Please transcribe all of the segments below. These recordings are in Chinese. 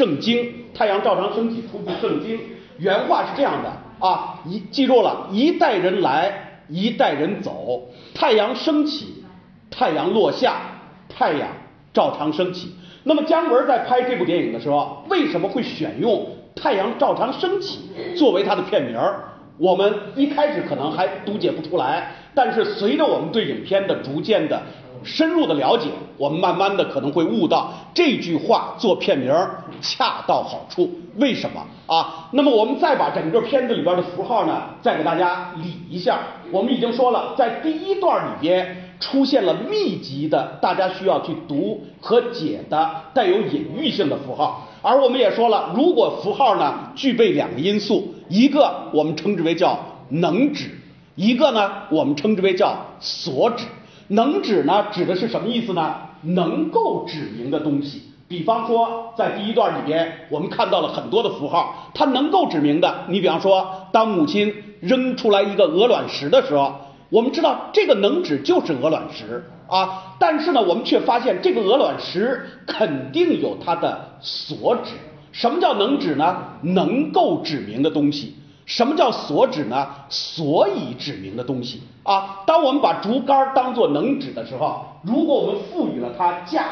圣经，太阳照常升起出自圣经，原话是这样的啊，一记住了，一代人来，一代人走，太阳升起，太阳落下，太阳照常升起。那么姜文在拍这部电影的时候，为什么会选用太阳照常升起作为他的片名儿？我们一开始可能还读解不出来，但是随着我们对影片的逐渐的深入的了解，我们慢慢的可能会悟到这句话做片名儿恰到好处。为什么啊？那么我们再把整个片子里边的符号呢，再给大家理一下。我们已经说了，在第一段里边出现了密集的大家需要去读和解的带有隐喻性的符号。而我们也说了，如果符号呢具备两个因素，一个我们称之为叫能指，一个呢我们称之为叫所指。能指呢指的是什么意思呢？能够指明的东西。比方说，在第一段里边，我们看到了很多的符号，它能够指明的。你比方说，当母亲扔出来一个鹅卵石的时候，我们知道这个能指就是鹅卵石啊，但是呢，我们却发现这个鹅卵石肯定有它的所指。什么叫能指呢？能够指明的东西。什么叫所指呢？所以指明的东西啊。当我们把竹竿当做能指的时候，如果我们赋予了它架，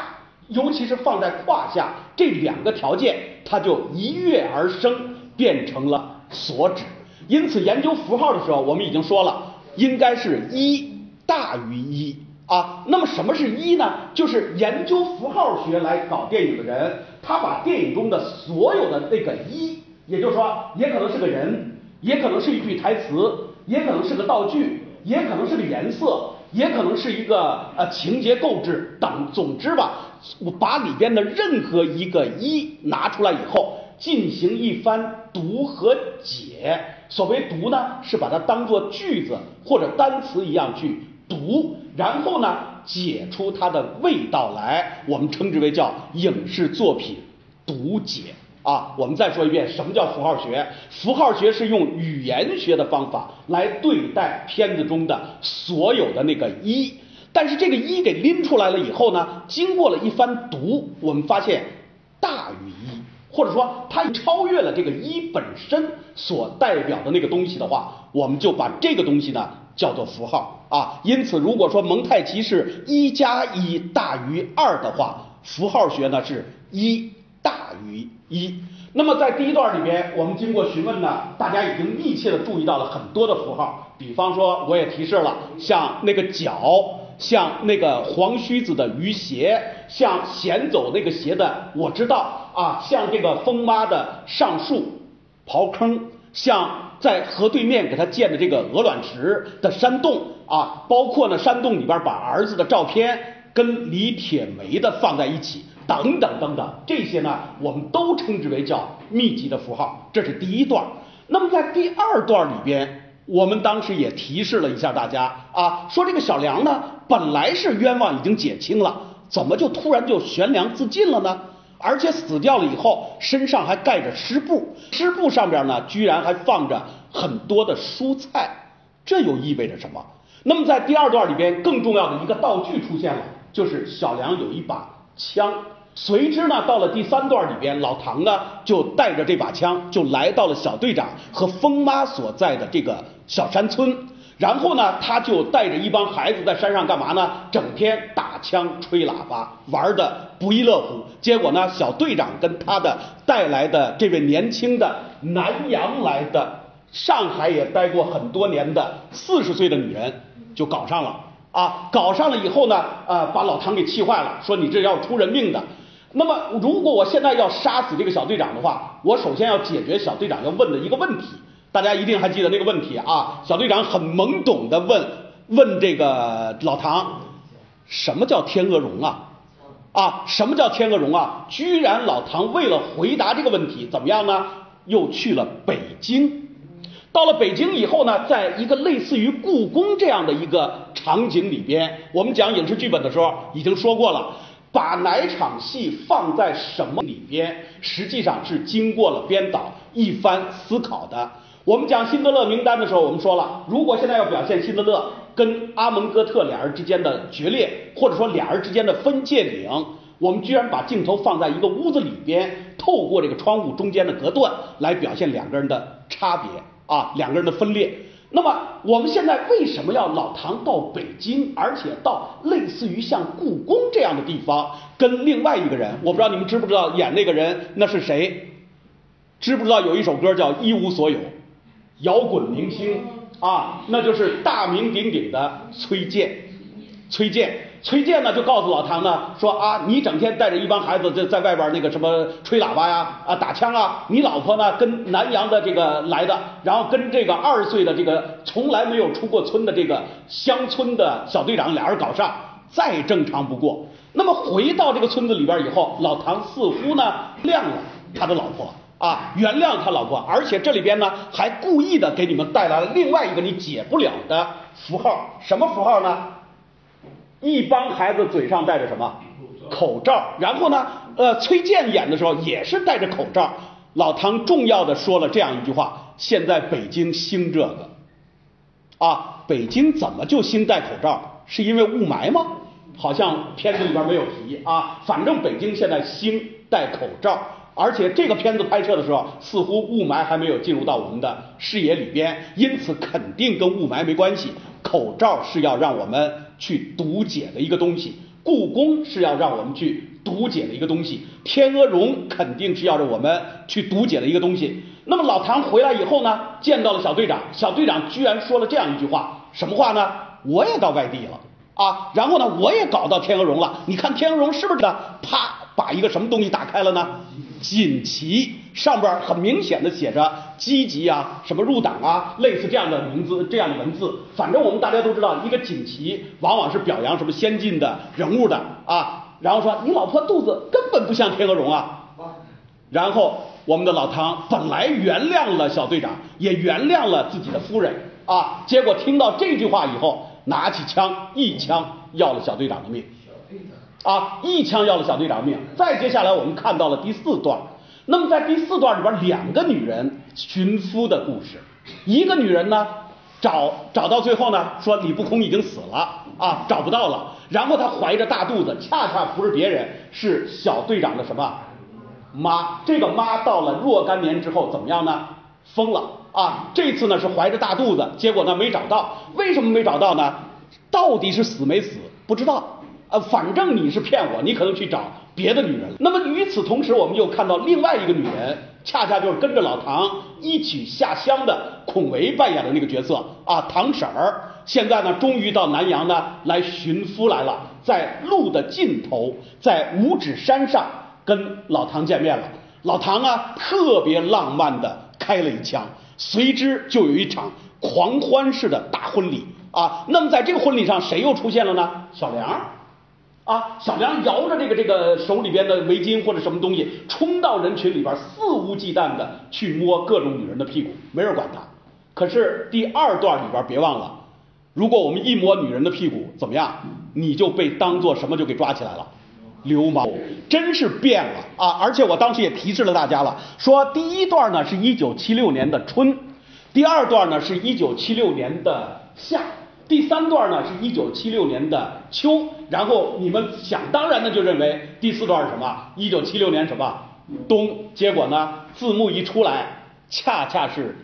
尤其是放在胯下这两个条件，它就一跃而生，变成了所指。因此，研究符号的时候，我们已经说了，应该是一大于一啊。那么，什么是一呢？就是研究符号学来搞电影的人，他把电影中的所有的那个一，也就是说，也可能是个人。也可能是一句台词，也可能是个道具，也可能是个颜色，也可能是一个呃情节构置等。总之吧，我把里边的任何一个一拿出来以后，进行一番读和解。所谓读呢，是把它当做句子或者单词一样去读，然后呢解出它的味道来。我们称之为叫影视作品读解。啊，我们再说一遍，什么叫符号学？符号学是用语言学的方法来对待片子中的所有的那个一，但是这个一给拎出来了以后呢，经过了一番读，我们发现大于一，或者说它超越了这个一本身所代表的那个东西的话，我们就把这个东西呢叫做符号啊。因此，如果说蒙太奇是一加一大于二的话，符号学呢是一。大于一，那么在第一段里边，我们经过询问呢，大家已经密切的注意到了很多的符号，比方说我也提示了，像那个脚，像那个黄须子的鱼鞋，像闲走那个鞋的我知道啊，像这个疯妈的上树刨坑，像在河对面给他建的这个鹅卵石的山洞啊，包括呢山洞里边把儿子的照片跟李铁梅的放在一起。等等等等，这些呢，我们都称之为叫密集的符号，这是第一段。那么在第二段里边，我们当时也提示了一下大家啊，说这个小梁呢，本来是冤枉已经减轻了，怎么就突然就悬梁自尽了呢？而且死掉了以后，身上还盖着湿布，湿布上边呢，居然还放着很多的蔬菜，这又意味着什么？那么在第二段里边，更重要的一个道具出现了，就是小梁有一把枪。随之呢，到了第三段里边，老唐呢就带着这把枪，就来到了小队长和疯妈所在的这个小山村。然后呢，他就带着一帮孩子在山上干嘛呢？整天打枪、吹喇叭，玩的不亦乐乎。结果呢，小队长跟他的带来的这位年轻的南洋来的、上海也待过很多年的四十岁的女人就搞上了啊！搞上了以后呢，呃，把老唐给气坏了，说你这要出人命的。那么，如果我现在要杀死这个小队长的话，我首先要解决小队长要问的一个问题。大家一定还记得那个问题啊？小队长很懵懂的问问这个老唐，什么叫天鹅绒啊？啊，什么叫天鹅绒啊？居然老唐为了回答这个问题，怎么样呢？又去了北京。到了北京以后呢，在一个类似于故宫这样的一个场景里边，我们讲影视剧本的时候已经说过了。把哪场戏放在什么里边，实际上是经过了编导一番思考的。我们讲辛德勒名单的时候，我们说了，如果现在要表现辛德勒跟阿蒙哥特俩人之间的决裂，或者说俩人之间的分界岭，我们居然把镜头放在一个屋子里边，透过这个窗户中间的隔断来表现两个人的差别啊，两个人的分裂。那么我们现在为什么要老唐到北京，而且到类似于像故宫这样的地方，跟另外一个人，我不知道你们知不知道演那个人那是谁？知不知道有一首歌叫《一无所有》，摇滚明星啊，那就是大名鼎鼎的崔健，崔健。崔健呢就告诉老唐呢说啊，你整天带着一帮孩子在在外边那个什么吹喇叭呀啊打枪啊，你老婆呢跟南阳的这个来的，然后跟这个二十岁的这个从来没有出过村的这个乡村的小队长俩人搞上，再正常不过。那么回到这个村子里边以后，老唐似乎呢亮了他的老婆啊，原谅他老婆，而且这里边呢还故意的给你们带来了另外一个你解不了的符号，什么符号呢？一帮孩子嘴上戴着什么口罩，然后呢，呃，崔健演的时候也是戴着口罩。老唐重要的说了这样一句话：现在北京兴这个啊，北京怎么就兴戴口罩？是因为雾霾吗？好像片子里边没有提啊。反正北京现在兴戴口罩，而且这个片子拍摄的时候，似乎雾霾还没有进入到我们的视野里边，因此肯定跟雾霾没关系。口罩是要让我们。去读解的一个东西，故宫是要让我们去读解的一个东西，天鹅绒肯定是要让我们去读解的一个东西。那么老唐回来以后呢，见到了小队长，小队长居然说了这样一句话，什么话呢？我也到外地了啊，然后呢，我也搞到天鹅绒了，你看天鹅绒是不是的？啪，把一个什么东西打开了呢？锦旗上边很明显的写着积极啊，什么入党啊，类似这样的名字、这样的文字。反正我们大家都知道，一个锦旗往往是表扬什么先进的人物的啊。然后说你老婆肚子根本不像天鹅绒啊。然后我们的老唐本来原谅了小队长，也原谅了自己的夫人啊。结果听到这句话以后，拿起枪一枪要了小队长的命。啊！一枪要了小队长命。再接下来，我们看到了第四段。那么在第四段里边，两个女人寻夫的故事。一个女人呢，找找到最后呢，说李不空已经死了啊，找不到了。然后她怀着大肚子，恰恰不是别人，是小队长的什么妈？这个妈到了若干年之后怎么样呢？疯了啊！这次呢是怀着大肚子，结果呢没找到。为什么没找到呢？到底是死没死？不知道。呃，反正你是骗我，你可能去找别的女人。那么与此同时，我们又看到另外一个女人，恰恰就是跟着老唐一起下乡的孔维扮演的那个角色啊，唐婶儿。现在呢，终于到南阳呢来寻夫来了，在路的尽头，在五指山上跟老唐见面了。老唐啊，特别浪漫的开了一枪，随之就有一场狂欢式的大婚礼啊。那么在这个婚礼上，谁又出现了呢？小梁。啊，小梁摇着这个这个手里边的围巾或者什么东西，冲到人群里边，肆无忌惮的去摸各种女人的屁股，没人管他。可是第二段里边别忘了，如果我们一摸女人的屁股，怎么样？你就被当做什么就给抓起来了？流氓，真是变了啊！而且我当时也提示了大家了，说第一段呢是一九七六年的春，第二段呢是一九七六年的夏。第三段呢是一九七六年的秋，然后你们想当然的就认为第四段是什么？一九七六年什么冬？结果呢字幕一出来，恰恰是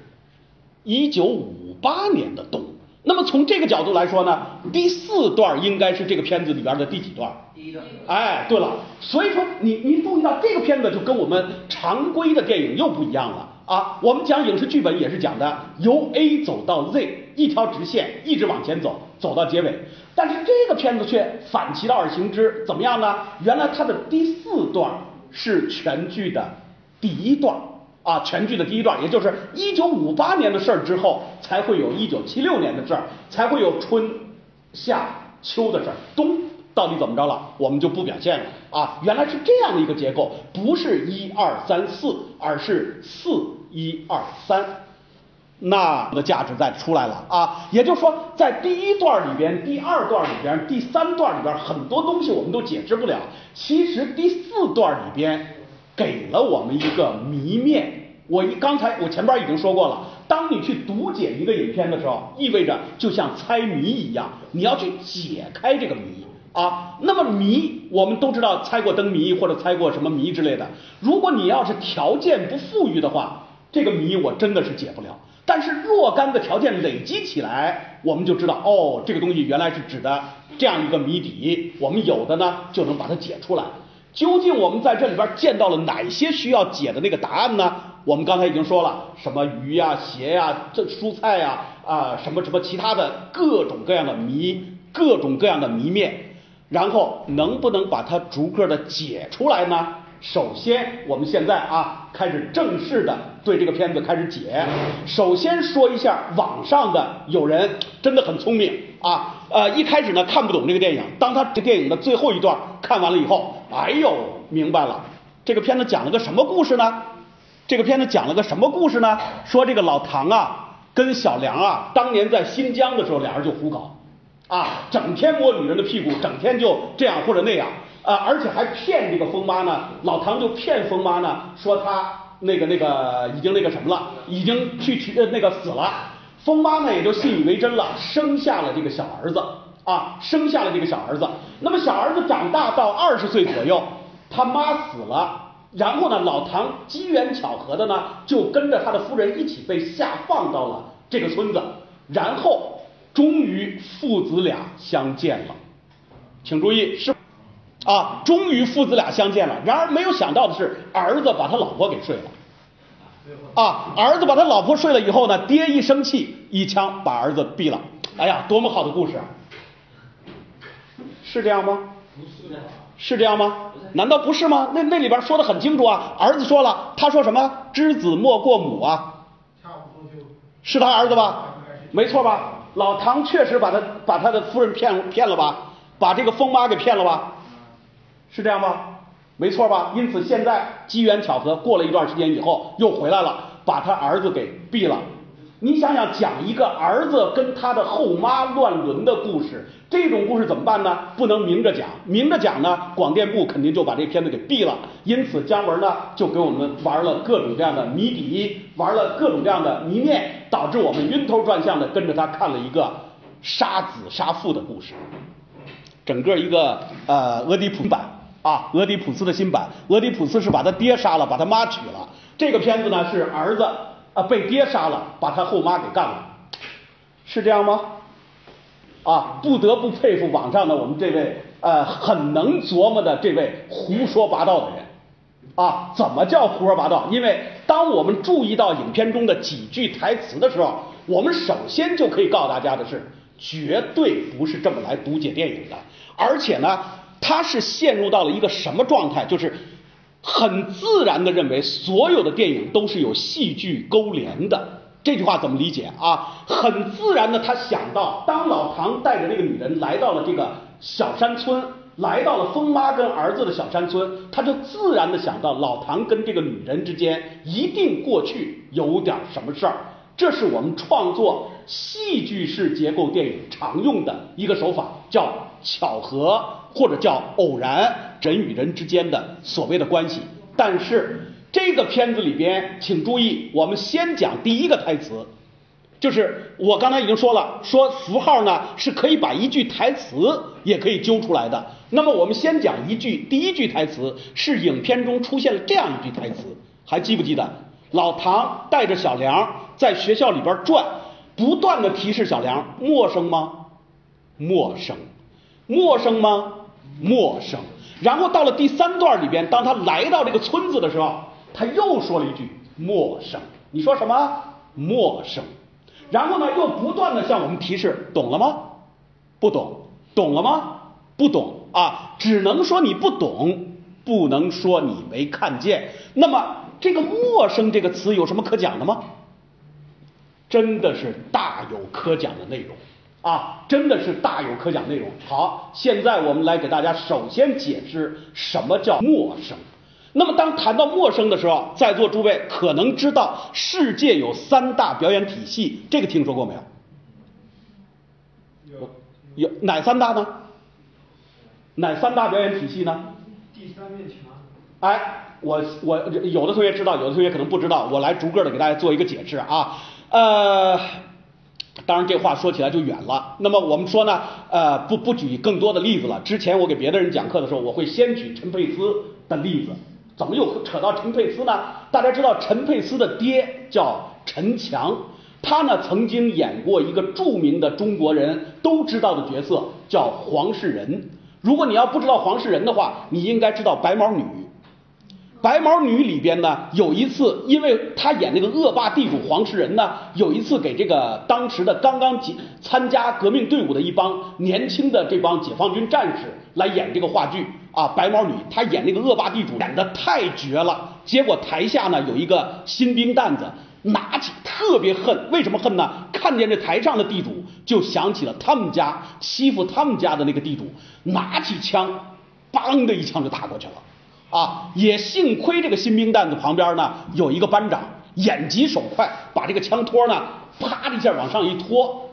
一九五八年的冬。那么从这个角度来说呢，第四段应该是这个片子里边的第几段？第一段。哎，对了，所以说你你注意到这个片子就跟我们常规的电影又不一样了。啊，我们讲影视剧本也是讲的由 A 走到 Z 一条直线一直往前走，走到结尾。但是这个片子却反其道而行之，怎么样呢？原来它的第四段是全剧的第一段啊，全剧的第一段，也就是一九五八年的事儿之后，才会有一九七六年的事儿，才会有春夏秋的事儿，冬。到底怎么着了？我们就不表现了啊！原来是这样的一个结构，不是一二三四，而是四一二三，那的价值再出来了啊！也就是说，在第一段里边、第二段里边、第三段里边，很多东西我们都解释不了。其实第四段里边给了我们一个谜面。我一刚才我前边已经说过了，当你去读解一个影片的时候，意味着就像猜谜一样，你要去解开这个谜。啊。那么谜我们都知道，猜过灯谜或者猜过什么谜之类的。如果你要是条件不富裕的话，这个谜我真的是解不了。但是若干个条件累积起来，我们就知道哦，这个东西原来是指的这样一个谜底。我们有的呢就能把它解出来。究竟我们在这里边见到了哪些需要解的那个答案呢？我们刚才已经说了，什么鱼呀、鞋呀、这蔬菜呀啊，什么什么其他的各种各样的谜，各种各样的谜面。然后能不能把它逐个的解出来呢？首先，我们现在啊开始正式的对这个片子开始解。首先说一下网上的有人真的很聪明啊，呃，一开始呢看不懂这个电影，当他这电影的最后一段看完了以后，哎呦，明白了，这个片子讲了个什么故事呢？这个片子讲了个什么故事呢？说这个老唐啊跟小梁啊当年在新疆的时候，俩人就胡搞啊，整天摸女人的屁股，整天就这样或者那样。啊，而且还骗这个疯妈呢，老唐就骗疯妈呢，说他那个那个已经那个什么了，已经去去那个死了，疯妈呢也就信以为真了，生下了这个小儿子啊，生下了这个小儿子。那么小儿子长大到二十岁左右，他妈死了，然后呢，老唐机缘巧合的呢，就跟着他的夫人一起被下放到了这个村子，然后终于父子俩相见了，请注意是。啊，终于父子俩相见了。然而没有想到的是，儿子把他老婆给睡了。啊，儿子把他老婆睡了以后呢，爹一生气，一枪把儿子毙了。哎呀，多么好的故事啊！是这样吗？是这样吗？难道不是吗？那那里边说的很清楚啊。儿子说了，他说什么？知子莫过母啊。是他儿子吧？没错吧？老唐确实把他把他的夫人骗骗了吧？把这个疯妈给骗了吧？是这样吗？没错吧？因此现在机缘巧合，过了一段时间以后又回来了，把他儿子给毙了。你想想，讲一个儿子跟他的后妈乱伦的故事，这种故事怎么办呢？不能明着讲，明着讲呢，广电部肯定就把这片子给毙了。因此姜文呢就给我们玩了各种各样的谜底，玩了各种各样的谜面，导致我们晕头转向的跟着他看了一个杀子杀父的故事，整个一个呃俄狄浦版。啊，俄狄浦斯的新版，俄狄浦斯是把他爹杀了，把他妈娶了。这个片子呢是儿子啊被爹杀了，把他后妈给干了，是这样吗？啊，不得不佩服网上的我们这位呃很能琢磨的这位胡说八道的人啊。怎么叫胡说八道？因为当我们注意到影片中的几句台词的时候，我们首先就可以告诉大家的是，绝对不是这么来读解电影的，而且呢。他是陷入到了一个什么状态？就是很自然的认为所有的电影都是有戏剧勾连的。这句话怎么理解啊？很自然的，他想到当老唐带着这个女人来到了这个小山村，来到了疯妈跟儿子的小山村，他就自然的想到老唐跟这个女人之间一定过去有点什么事儿。这是我们创作戏剧式结构电影常用的一个手法，叫巧合。或者叫偶然，人与人之间的所谓的关系。但是这个片子里边，请注意，我们先讲第一个台词，就是我刚才已经说了，说符号呢是可以把一句台词也可以揪出来的。那么我们先讲一句，第一句台词是影片中出现了这样一句台词，还记不记得？老唐带着小梁在学校里边转，不断的提示小梁，陌生吗？陌生，陌生吗？陌生，然后到了第三段里边，当他来到这个村子的时候，他又说了一句陌生。你说什么？陌生。然后呢，又不断的向我们提示，懂了吗？不懂。懂了吗？不懂啊，只能说你不懂，不能说你没看见。那么这个陌生这个词有什么可讲的吗？真的是大有可讲的内容。啊，真的是大有可讲内容。好，现在我们来给大家首先解释什么叫陌生。那么当谈到陌生的时候，在座诸位可能知道世界有三大表演体系，这个听说过没有？有有哪三大呢？哪三大表演体系呢？第三面墙。哎，我我有的同学知道，有的同学可能不知道，我来逐个的给大家做一个解释啊。呃。当然这话说起来就远了。那么我们说呢，呃，不不举更多的例子了。之前我给别的人讲课的时候，我会先举陈佩斯的例子。怎么又扯到陈佩斯呢？大家知道陈佩斯的爹叫陈强，他呢曾经演过一个著名的中国人都知道的角色，叫黄世仁。如果你要不知道黄世仁的话，你应该知道白毛女。白毛女里边呢，有一次，因为他演那个恶霸地主黄世仁呢，有一次给这个当时的刚刚参参加革命队伍的一帮年轻的这帮解放军战士来演这个话剧啊，白毛女，她演那个恶霸地主演的太绝了，结果台下呢有一个新兵蛋子拿起特别恨，为什么恨呢？看见这台上的地主，就想起了他们家欺负他们家的那个地主，拿起枪，梆的一枪就打过去了。啊，也幸亏这个新兵蛋子旁边呢有一个班长，眼疾手快，把这个枪托呢啪的一下往上一拖，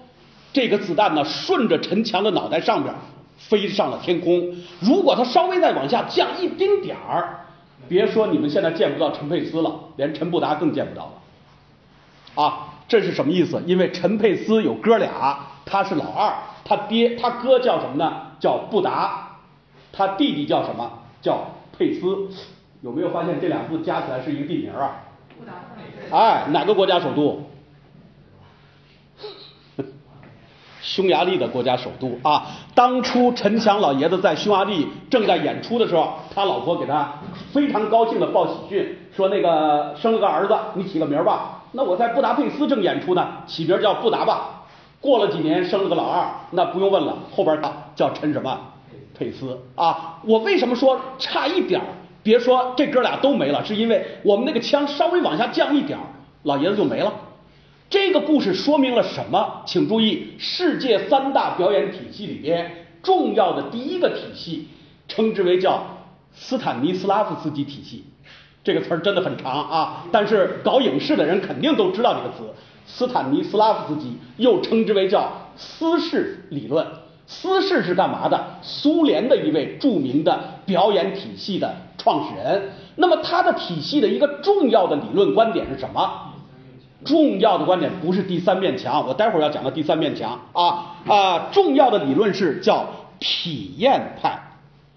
这个子弹呢顺着陈强的脑袋上边飞上了天空。如果他稍微再往下降一丁点儿，别说你们现在见不到陈佩斯了，连陈布达更见不到了。啊，这是什么意思？因为陈佩斯有哥俩，他是老二，他爹他哥叫什么呢？叫布达，他弟弟叫什么？叫。佩斯有没有发现这两字加起来是一个地名啊？哎，哪个国家首都？匈牙利的国家首都啊！当初陈强老爷子在匈牙利正在演出的时候，他老婆给他非常高兴的报喜讯，说那个生了个儿子，你起个名吧。那我在布达佩斯正演出呢，起名叫布达吧。过了几年生了个老二，那不用问了，后边叫陈什么？贝斯啊，我为什么说差一点儿？别说这哥俩都没了，是因为我们那个枪稍微往下降一点儿，老爷子就没了。这个故事说明了什么？请注意，世界三大表演体系里边重要的第一个体系，称之为叫斯坦尼斯拉夫斯基体系。这个词儿真的很长啊，但是搞影视的人肯定都知道这个词。斯坦尼斯拉夫斯基又称之为叫斯氏理论。斯氏是干嘛的？苏联的一位著名的表演体系的创始人。那么他的体系的一个重要的理论观点是什么？重要的观点不是第三面墙，我待会儿要讲到第三面墙啊啊！重要的理论是叫体验派。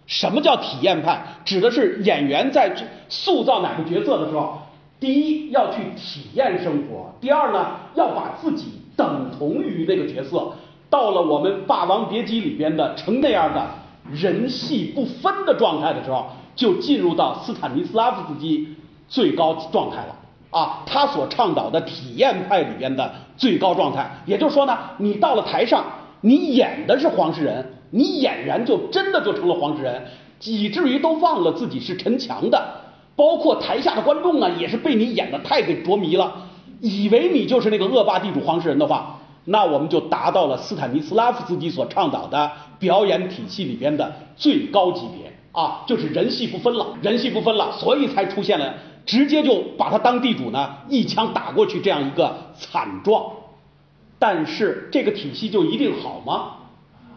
什么叫体验派？指的是演员在塑造哪个角色的时候，第一要去体验生活，第二呢要把自己等同于那个角色。到了我们《霸王别姬》里边的成那样的人戏不分的状态的时候，就进入到斯坦尼斯拉夫斯基最高状态了啊！他所倡导的体验派里边的最高状态，也就是说呢，你到了台上，你演的是黄世仁，你俨然就真的就成了黄世仁，以至于都忘了自己是陈强的，包括台下的观众呢，也是被你演的太给着迷了，以为你就是那个恶霸地主黄世仁的话。那我们就达到了斯坦尼斯拉夫斯基所倡导的表演体系里边的最高级别啊，就是人戏不分了，人戏不分了，所以才出现了直接就把他当地主呢一枪打过去这样一个惨状。但是这个体系就一定好吗？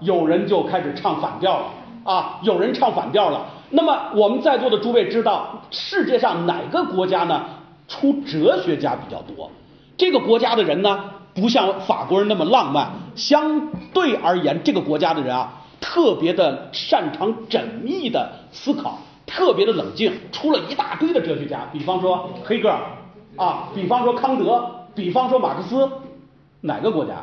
有人就开始唱反调了啊，有人唱反调了。那么我们在座的诸位知道世界上哪个国家呢出哲学家比较多？这个国家的人呢？不像法国人那么浪漫，相对而言，这个国家的人啊，特别的擅长缜密的思考，特别的冷静，出了一大堆的哲学家，比方说黑格尔啊，比方说康德，比方说马克思，哪个国家？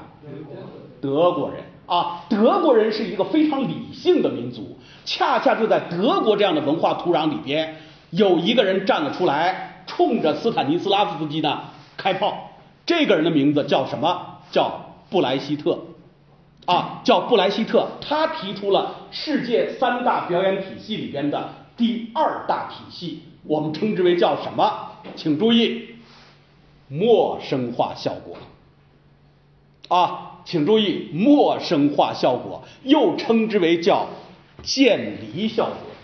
德国人啊，德国人是一个非常理性的民族，恰恰就在德国这样的文化土壤里边，有一个人站了出来，冲着斯坦尼斯拉夫斯基呢开炮。这个人的名字叫什么？叫布莱希特啊，叫布莱希特。他提出了世界三大表演体系里边的第二大体系，我们称之为叫什么？请注意，陌生化效果啊，请注意，陌生化效果又称之为叫渐离效果。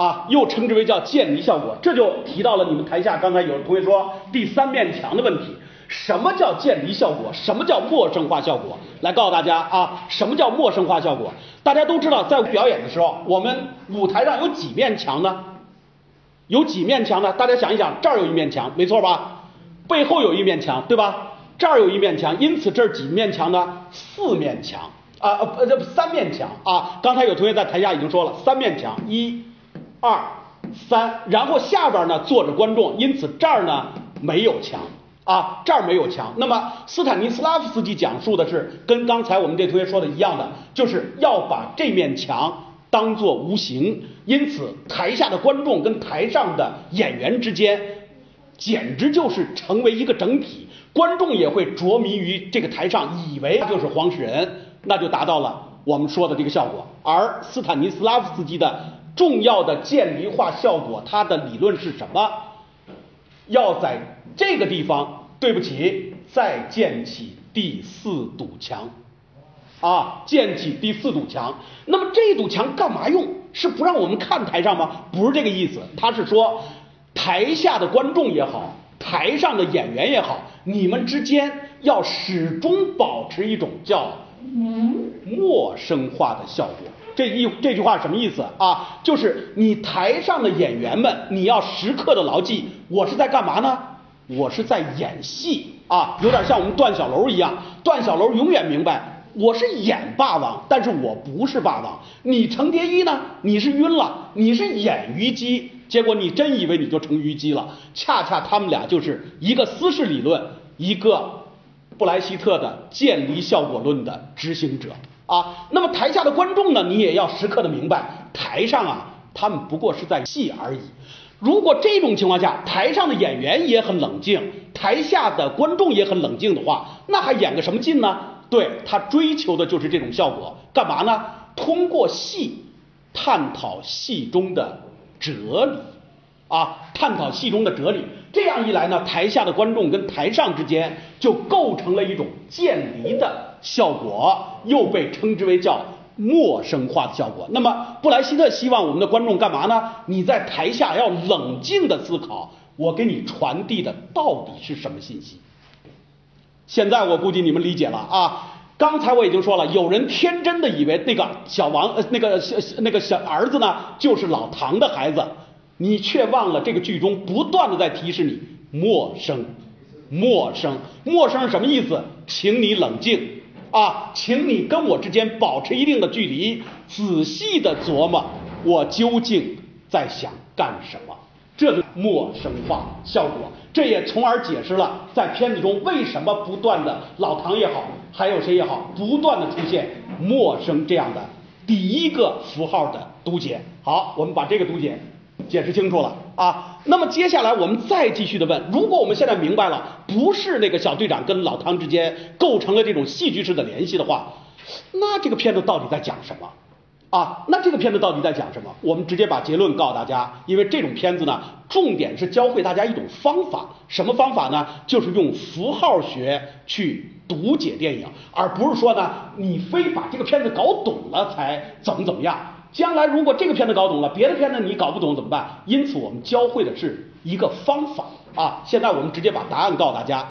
啊，又称之为叫渐离效果，这就提到了你们台下刚才有同学说第三面墙的问题。什么叫渐离效果？什么叫陌生化效果？来告诉大家啊，什么叫陌生化效果？大家都知道，在表演的时候，我们舞台上有几面墙呢？有几面墙呢？大家想一想，这儿有一面墙，没错吧？背后有一面墙，对吧？这儿有一面墙，因此这儿几面墙呢？四面墙啊，呃，这三面墙啊。刚才有同学在台下已经说了，三面墙，一、二、三，然后下边呢坐着观众，因此这儿呢没有墙啊，这儿没有墙。那么斯坦尼斯拉夫斯基讲述的是跟刚才我们这同学说的一样的，就是要把这面墙。当做无形，因此台下的观众跟台上的演员之间，简直就是成为一个整体。观众也会着迷于这个台上，以为他就是黄世仁，那就达到了我们说的这个效果。而斯坦尼斯拉夫斯基的重要的渐离化效果，它的理论是什么？要在这个地方，对不起，再建起第四堵墙。啊，建起第四堵墙。那么这堵墙干嘛用？是不让我们看台上吗？不是这个意思。他是说，台下的观众也好，台上的演员也好，你们之间要始终保持一种叫陌生化的效果。这一这句话什么意思啊？就是你台上的演员们，你要时刻的牢记，我是在干嘛呢？我是在演戏啊，有点像我们段小楼一样。段小楼永远明白。我是演霸王，但是我不是霸王。你程蝶衣呢？你是晕了，你是演虞姬，结果你真以为你就成虞姬了。恰恰他们俩就是一个斯氏理论，一个布莱希特的渐离效果论的执行者啊。那么台下的观众呢？你也要时刻的明白，台上啊，他们不过是在戏而已。如果这种情况下，台上的演员也很冷静，台下的观众也很冷静的话，那还演个什么劲呢？对他追求的就是这种效果，干嘛呢？通过戏探讨戏中的哲理啊，探讨戏中的哲理。这样一来呢，台下的观众跟台上之间就构成了一种渐离的效果，又被称之为叫陌生化的效果。那么布莱希特希望我们的观众干嘛呢？你在台下要冷静的思考，我给你传递的到底是什么信息？现在我估计你们理解了啊！刚才我已经说了，有人天真的以为那个小王呃那个小那个小儿子呢就是老唐的孩子，你却忘了这个剧中不断的在提示你陌生，陌生，陌生是什么意思？请你冷静啊，请你跟我之间保持一定的距离，仔细的琢磨我究竟在想干什么。这是陌生化效果，这也从而解释了在片子中为什么不断的老唐也好，还有谁也好，不断的出现陌生这样的第一个符号的读解。好，我们把这个读解解释清楚了啊。那么接下来我们再继续的问，如果我们现在明白了，不是那个小队长跟老唐之间构成了这种戏剧式的联系的话，那这个片子到底在讲什么？啊，那这个片子到底在讲什么？我们直接把结论告诉大家，因为这种片子呢，重点是教会大家一种方法，什么方法呢？就是用符号学去读解电影，而不是说呢，你非把这个片子搞懂了才怎么怎么样。将来如果这个片子搞懂了，别的片子你搞不懂怎么办？因此我们教会的是一个方法啊。现在我们直接把答案告诉大家。